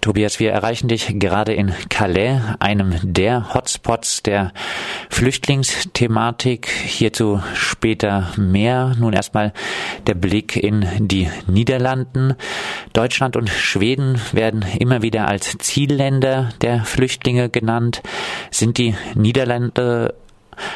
Tobias, wir erreichen dich gerade in Calais, einem der Hotspots der Flüchtlingsthematik. Hierzu später mehr. Nun erstmal der Blick in die Niederlanden. Deutschland und Schweden werden immer wieder als Zielländer der Flüchtlinge genannt. Sind die Niederlande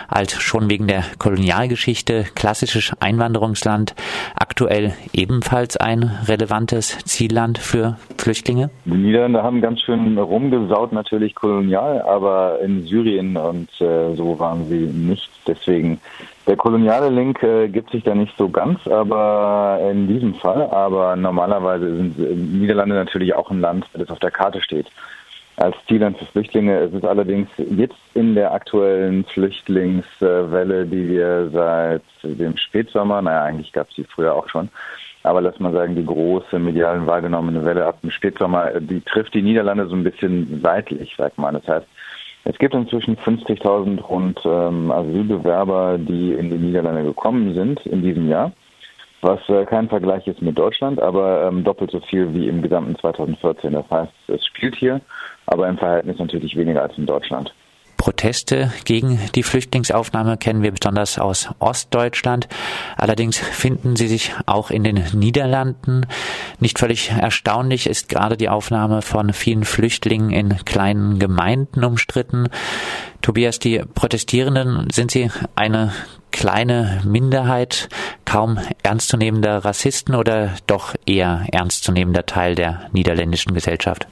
als schon wegen der Kolonialgeschichte klassisches Einwanderungsland aktuell ebenfalls ein relevantes Zielland für Flüchtlinge? Die Niederlande haben ganz schön rumgesaut natürlich kolonial, aber in Syrien und äh, so waren sie nicht. Deswegen der koloniale Link äh, gibt sich da nicht so ganz, aber in diesem Fall. Aber normalerweise sind Niederlande natürlich auch ein Land, das auf der Karte steht als Zielland für Flüchtlinge. Es ist allerdings jetzt in der aktuellen Flüchtlingswelle, die wir seit dem Spätsommer, naja, eigentlich gab es die früher auch schon, aber lass mal sagen, die große medialen wahrgenommene Welle ab dem Spätsommer, die trifft die Niederlande so ein bisschen seitlich, sag mal. Das heißt, es gibt inzwischen 50.000 rund ähm, Asylbewerber, die in die Niederlande gekommen sind in diesem Jahr was äh, kein Vergleich ist mit Deutschland, aber ähm, doppelt so viel wie im gesamten 2014. Das heißt, es spielt hier, aber im Verhältnis natürlich weniger als in Deutschland. Proteste gegen die Flüchtlingsaufnahme kennen wir besonders aus Ostdeutschland. Allerdings finden sie sich auch in den Niederlanden. Nicht völlig erstaunlich ist gerade die Aufnahme von vielen Flüchtlingen in kleinen Gemeinden umstritten. Tobias, die Protestierenden, sind sie eine kleine Minderheit, kaum ernstzunehmender Rassisten oder doch eher ernstzunehmender Teil der niederländischen Gesellschaft?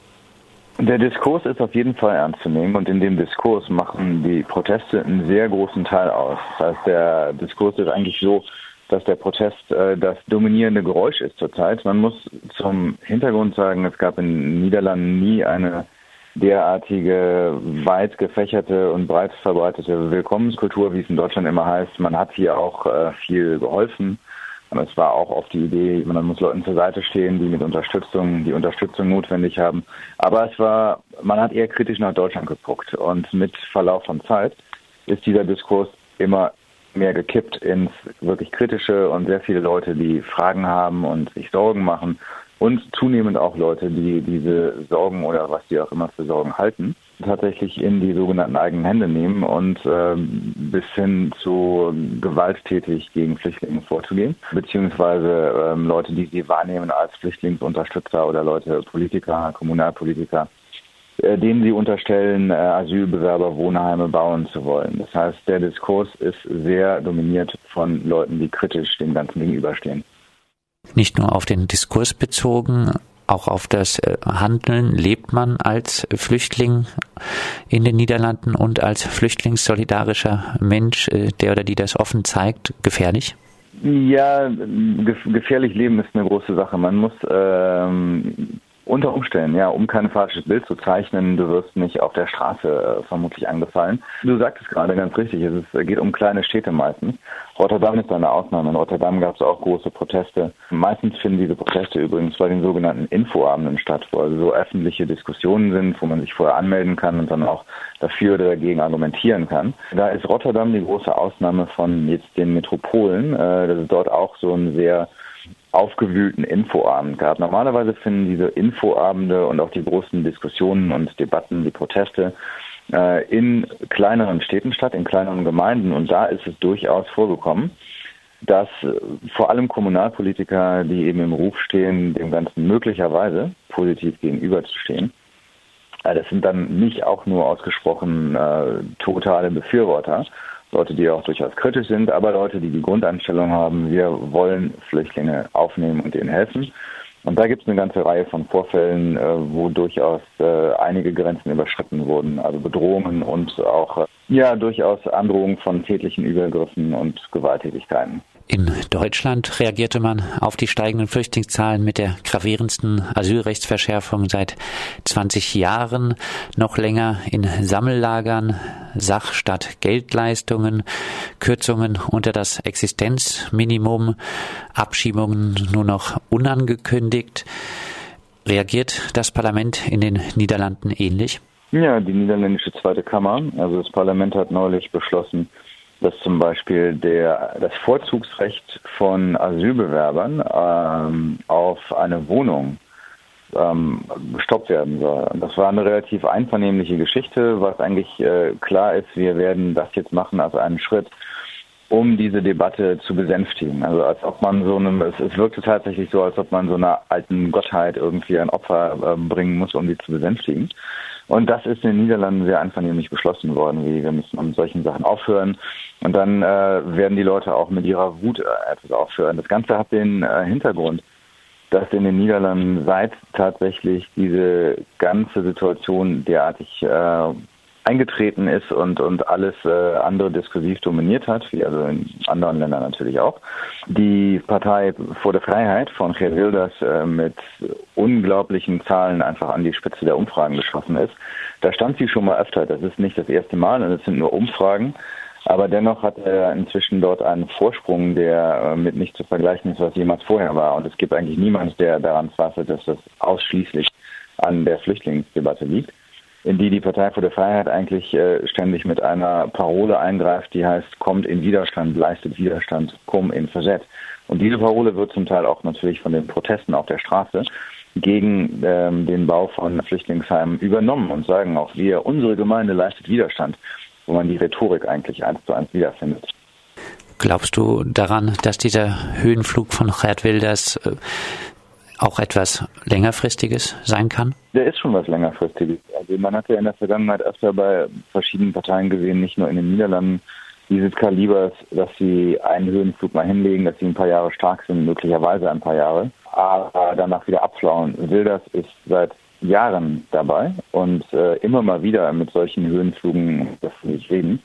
Der Diskurs ist auf jeden Fall ernst zu nehmen und in dem Diskurs machen die Proteste einen sehr großen Teil aus. Das heißt, der Diskurs ist eigentlich so, dass der Protest äh, das dominierende Geräusch ist zurzeit. Man muss zum Hintergrund sagen, es gab in den Niederlanden nie eine derartige weit gefächerte und breit verbreitete Willkommenskultur, wie es in Deutschland immer heißt. Man hat hier auch äh, viel geholfen. Es war auch oft die Idee, man muss Leuten zur Seite stehen, die mit Unterstützung, die Unterstützung notwendig haben. Aber es war, man hat eher kritisch nach Deutschland geguckt. Und mit Verlauf von Zeit ist dieser Diskurs immer mehr gekippt ins wirklich kritische und sehr viele Leute, die Fragen haben und sich Sorgen machen und zunehmend auch Leute, die diese Sorgen oder was die auch immer für Sorgen halten, tatsächlich in die sogenannten eigenen Hände nehmen und äh, bis hin zu gewalttätig gegen Flüchtlinge vorzugehen, beziehungsweise äh, Leute, die sie wahrnehmen als Flüchtlingsunterstützer oder Leute, Politiker, Kommunalpolitiker, äh, denen sie unterstellen, äh, Asylbewerber Wohnheime bauen zu wollen. Das heißt, der Diskurs ist sehr dominiert von Leuten, die kritisch dem Ganzen gegenüberstehen nicht nur auf den Diskurs bezogen, auch auf das äh, Handeln lebt man als Flüchtling in den Niederlanden und als flüchtlingssolidarischer Mensch, äh, der oder die das offen zeigt, gefährlich? Ja, gefährlich leben ist eine große Sache. Man muss ähm, unter Umständen, ja, um kein falsches Bild zu zeichnen, du wirst nicht auf der Straße äh, vermutlich angefallen. Du sagtest gerade ganz richtig, es ist, geht um kleine Städte meistens. Rotterdam ist eine Ausnahme. In Rotterdam gab es auch große Proteste. Meistens finden diese Proteste übrigens bei den sogenannten Infoabenden statt, wo also so öffentliche Diskussionen sind, wo man sich vorher anmelden kann und dann auch dafür oder dagegen argumentieren kann. Da ist Rotterdam die große Ausnahme von jetzt den Metropolen. Äh, das ist dort auch so ein sehr aufgewühlten Infoabend gab. Normalerweise finden diese Infoabende und auch die großen Diskussionen und Debatten, die Proteste äh, in kleineren Städten statt, in kleineren Gemeinden. Und da ist es durchaus vorgekommen, dass äh, vor allem Kommunalpolitiker, die eben im Ruf stehen, dem Ganzen möglicherweise positiv gegenüberzustehen, äh, das sind dann nicht auch nur ausgesprochen äh, totale Befürworter, Leute, die auch durchaus kritisch sind, aber Leute, die die Grundeinstellung haben, wir wollen Flüchtlinge aufnehmen und ihnen helfen. Und da gibt es eine ganze Reihe von Vorfällen, äh, wo durchaus äh, einige Grenzen überschritten wurden, also Bedrohungen und auch äh, ja durchaus Androhungen von tätlichen Übergriffen und Gewalttätigkeiten. In Deutschland reagierte man auf die steigenden Flüchtlingszahlen mit der gravierendsten Asylrechtsverschärfung seit 20 Jahren, noch länger in Sammellagern, Sach statt Geldleistungen, Kürzungen unter das Existenzminimum, Abschiebungen nur noch unangekündigt. Reagiert das Parlament in den Niederlanden ähnlich? Ja, die niederländische Zweite Kammer, also das Parlament hat neulich beschlossen, dass zum Beispiel der, das Vorzugsrecht von Asylbewerbern ähm, auf eine Wohnung ähm, gestoppt werden soll. Das war eine relativ einvernehmliche Geschichte, was eigentlich äh, klar ist, wir werden das jetzt machen als einen Schritt, um diese Debatte zu besänftigen. Also als ob man so einem, es, es wirkte tatsächlich so, als ob man so einer alten Gottheit irgendwie ein Opfer äh, bringen muss, um sie zu besänftigen. Und das ist in den Niederlanden sehr einvernehmlich beschlossen worden, wie wir müssen mit solchen Sachen aufhören. Und dann äh, werden die Leute auch mit ihrer Wut äh, etwas aufhören. Das Ganze hat den äh, Hintergrund, dass in den Niederlanden seit tatsächlich diese ganze Situation derartig äh, eingetreten ist und, und alles äh, andere diskursiv dominiert hat, wie also in anderen Ländern natürlich auch. Die Partei vor der Freiheit von Geert Wilders äh, mit unglaublichen Zahlen einfach an die Spitze der Umfragen geschossen ist. Da stand sie schon mal öfter. Das ist nicht das erste Mal und es sind nur Umfragen. Aber dennoch hat er inzwischen dort einen Vorsprung, der äh, mit nicht zu vergleichen ist, was jemals vorher war. Und es gibt eigentlich niemanden, der daran zweifelt, dass das ausschließlich an der Flüchtlingsdebatte liegt in die die Partei für die Freiheit eigentlich äh, ständig mit einer Parole eingreift, die heißt, kommt in Widerstand, leistet Widerstand, komm in Versett. Und diese Parole wird zum Teil auch natürlich von den Protesten auf der Straße gegen ähm, den Bau von Flüchtlingsheimen übernommen und sagen auch wir, unsere Gemeinde leistet Widerstand, wo man die Rhetorik eigentlich eins zu eins wiederfindet. Glaubst du daran, dass dieser Höhenflug von Gerd Wilders äh, auch etwas längerfristiges sein kann? Der ist schon was längerfristiges. Also man hat ja in der Vergangenheit öfter bei verschiedenen Parteien gesehen, nicht nur in den Niederlanden, dieses Kalibers, dass sie einen Höhenflug mal hinlegen, dass sie ein paar Jahre stark sind, möglicherweise ein paar Jahre, aber danach wieder abflauen. Wilders ist seit Jahren dabei und äh, immer mal wieder mit solchen Höhenflügen, das nicht reden,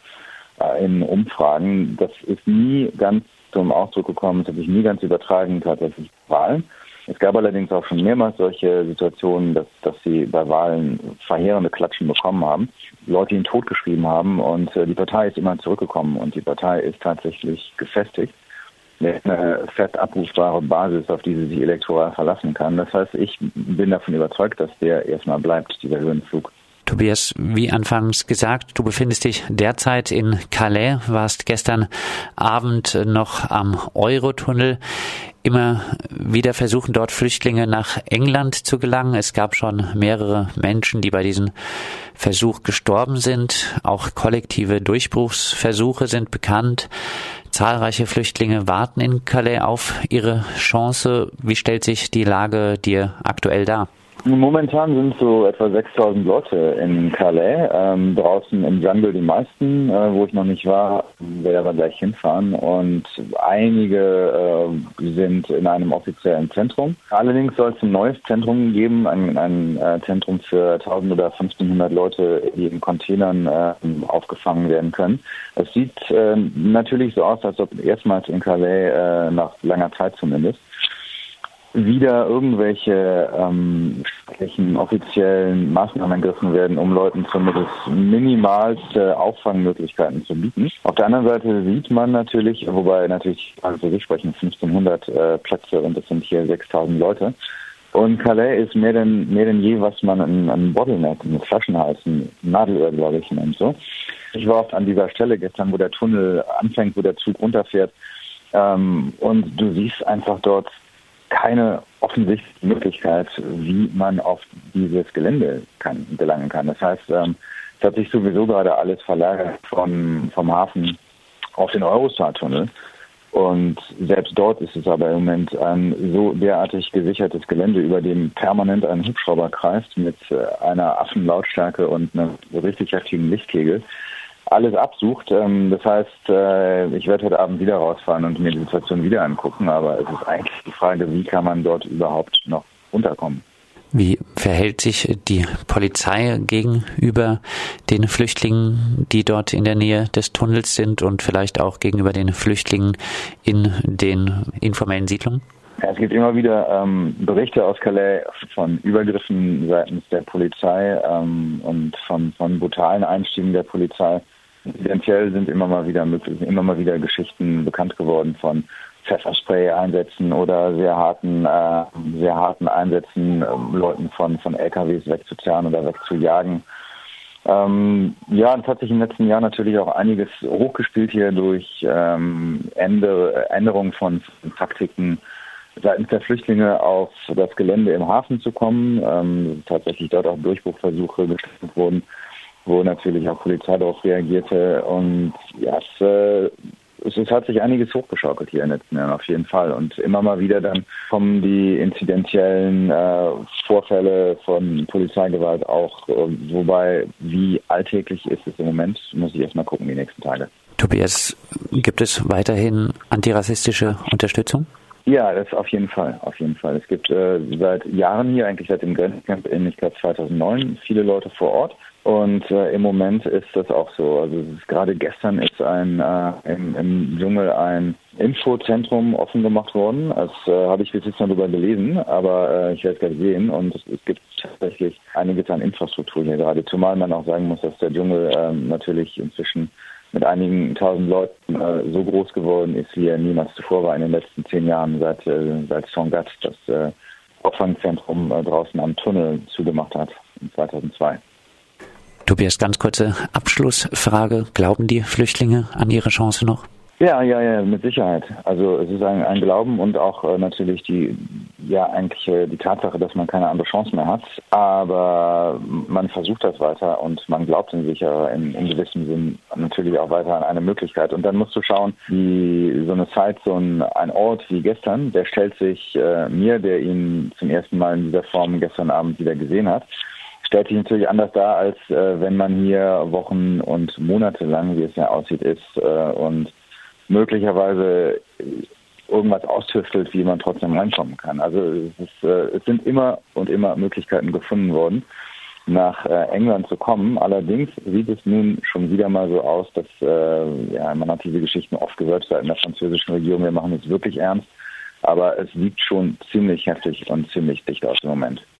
äh, in Umfragen. Das ist nie ganz zum Ausdruck gekommen, das hat sich nie ganz übertragen tatsächlich Wahlen. Es gab allerdings auch schon mehrmals solche Situationen, dass, dass sie bei Wahlen verheerende Klatschen bekommen haben, Leute ihn totgeschrieben haben und äh, die Partei ist immer zurückgekommen und die Partei ist tatsächlich gefestigt. Eine fest abrufbare Basis, auf die sie sich elektoral verlassen kann. Das heißt, ich bin davon überzeugt, dass der erstmal bleibt, dieser Höhenflug. Tobias, wie anfangs gesagt, du befindest dich derzeit in Calais, warst gestern Abend noch am Eurotunnel. Immer wieder versuchen dort Flüchtlinge nach England zu gelangen. Es gab schon mehrere Menschen, die bei diesem Versuch gestorben sind. Auch kollektive Durchbruchsversuche sind bekannt. Zahlreiche Flüchtlinge warten in Calais auf ihre Chance. Wie stellt sich die Lage dir aktuell dar? Momentan sind so etwa 6000 Leute in Calais, ähm, draußen im Jungle die meisten, äh, wo ich noch nicht war, werde aber gleich hinfahren und einige äh, sind in einem offiziellen Zentrum. Allerdings soll es ein neues Zentrum geben, ein, ein äh, Zentrum für 1000 oder 1500 Leute, die in Containern äh, aufgefangen werden können. Es sieht äh, natürlich so aus, als ob erstmals in Calais, äh, nach langer Zeit zumindest, wieder irgendwelche ähm, offiziellen Maßnahmen ergriffen werden, um Leuten zumindest minimalste Auffangmöglichkeiten zu bieten. Auf der anderen Seite sieht man natürlich, wobei natürlich also sich sprechen 1500 äh, Plätze und es sind hier 6000 Leute. Und Calais ist mehr denn, mehr denn je, was man ein, ein Bottleneck, ein Flaschenhals, Nadelöhr, glaube ich, nennt so. Ich war oft an dieser Stelle gestern, wo der Tunnel anfängt, wo der Zug runterfährt. Ähm, und du siehst einfach dort keine offensichtliche Möglichkeit, wie man auf dieses Gelände kann, gelangen kann. Das heißt, ähm, es hat sich sowieso gerade alles verlagert von, vom Hafen auf den Eurostar-Tunnel. Und selbst dort ist es aber im Moment ein so derartig gesichertes Gelände, über dem permanent ein Hubschrauber kreist mit äh, einer Affenlautstärke und einem richtig heftigen Lichtkegel, alles absucht. Ähm, das heißt, äh, ich werde heute Abend wieder rausfahren und mir die Situation wieder angucken, aber es ist eigentlich die Frage, wie kann man dort überhaupt noch unterkommen. Wie verhält sich die Polizei gegenüber den Flüchtlingen, die dort in der Nähe des Tunnels sind und vielleicht auch gegenüber den Flüchtlingen in den informellen Siedlungen? Es gibt immer wieder ähm, Berichte aus Calais von Übergriffen seitens der Polizei ähm, und von, von brutalen Einstiegen der Polizei. Eventuell sind immer mal wieder möglich, immer mal wieder Geschichten bekannt geworden von Pfefferspray-Einsätzen oder sehr harten, äh, sehr harten Einsätzen, äh, Leuten von, von LKWs wegzuzerren oder wegzujagen. Ähm, ja, es hat sich im letzten Jahr natürlich auch einiges hochgespielt hier durch ähm, Änder Änderungen von, von Taktiken seitens der Flüchtlinge auf das Gelände im Hafen zu kommen. Ähm, tatsächlich dort auch Durchbruchversuche gestartet wurden, wo natürlich auch Polizei darauf reagierte. Und ja, es, äh, es, es, hat sich einiges hochgeschaukelt hier in den letzten Jahren auf jeden Fall. Und immer mal wieder dann kommen die inzidentiellen äh, Vorfälle von Polizeigewalt auch, äh, wobei wie alltäglich ist es im Moment, muss ich erstmal gucken die nächsten Tage. Tobias, gibt es weiterhin antirassistische Unterstützung? Ja, das auf jeden Fall, auf jeden Fall. Es gibt äh, seit Jahren hier, eigentlich seit dem Grenzcamp in, ich glaube 2009, viele Leute vor Ort. Und äh, im Moment ist das auch so. Also gerade gestern ist ein äh, im, im Dschungel ein Infozentrum offen gemacht worden. Das äh, habe ich bis jetzt noch darüber gelesen, aber äh, ich werde es gleich sehen. Und es, es, gibt tatsächlich einiges an Infrastruktur hier gerade. Zumal man auch sagen muss, dass der Dschungel äh, natürlich inzwischen mit einigen tausend Leuten äh, so groß geworden ist, wie er niemals zuvor war in den letzten zehn Jahren, seit, äh, seit Songat das äh, Auffangzentrum äh, draußen am Tunnel zugemacht hat, 2002. Tobias, ganz kurze Abschlussfrage. Glauben die Flüchtlinge an ihre Chance noch? Ja, ja, ja, mit Sicherheit. Also es ist ein, ein Glauben und auch äh, natürlich die, ja eigentlich äh, die Tatsache, dass man keine andere Chance mehr hat. Aber man versucht das weiter und man glaubt in sich ja in, in gewissem Sinn natürlich auch weiter an eine Möglichkeit. Und dann musst du schauen, wie so eine Zeit, so ein, ein Ort wie gestern, der stellt sich äh, mir, der ihn zum ersten Mal in dieser Form gestern Abend wieder gesehen hat, stellt sich natürlich anders dar, als äh, wenn man hier Wochen und Monate lang, wie es ja aussieht, ist äh, und möglicherweise irgendwas austüftelt, wie man trotzdem reinkommen kann. Also es, ist, äh, es sind immer und immer Möglichkeiten gefunden worden, nach äh, England zu kommen. Allerdings sieht es nun schon wieder mal so aus, dass äh, ja, man hat diese Geschichten oft gehört seitens der französischen Regierung, wir machen es wirklich ernst, aber es liegt schon ziemlich heftig und ziemlich dicht aus im Moment.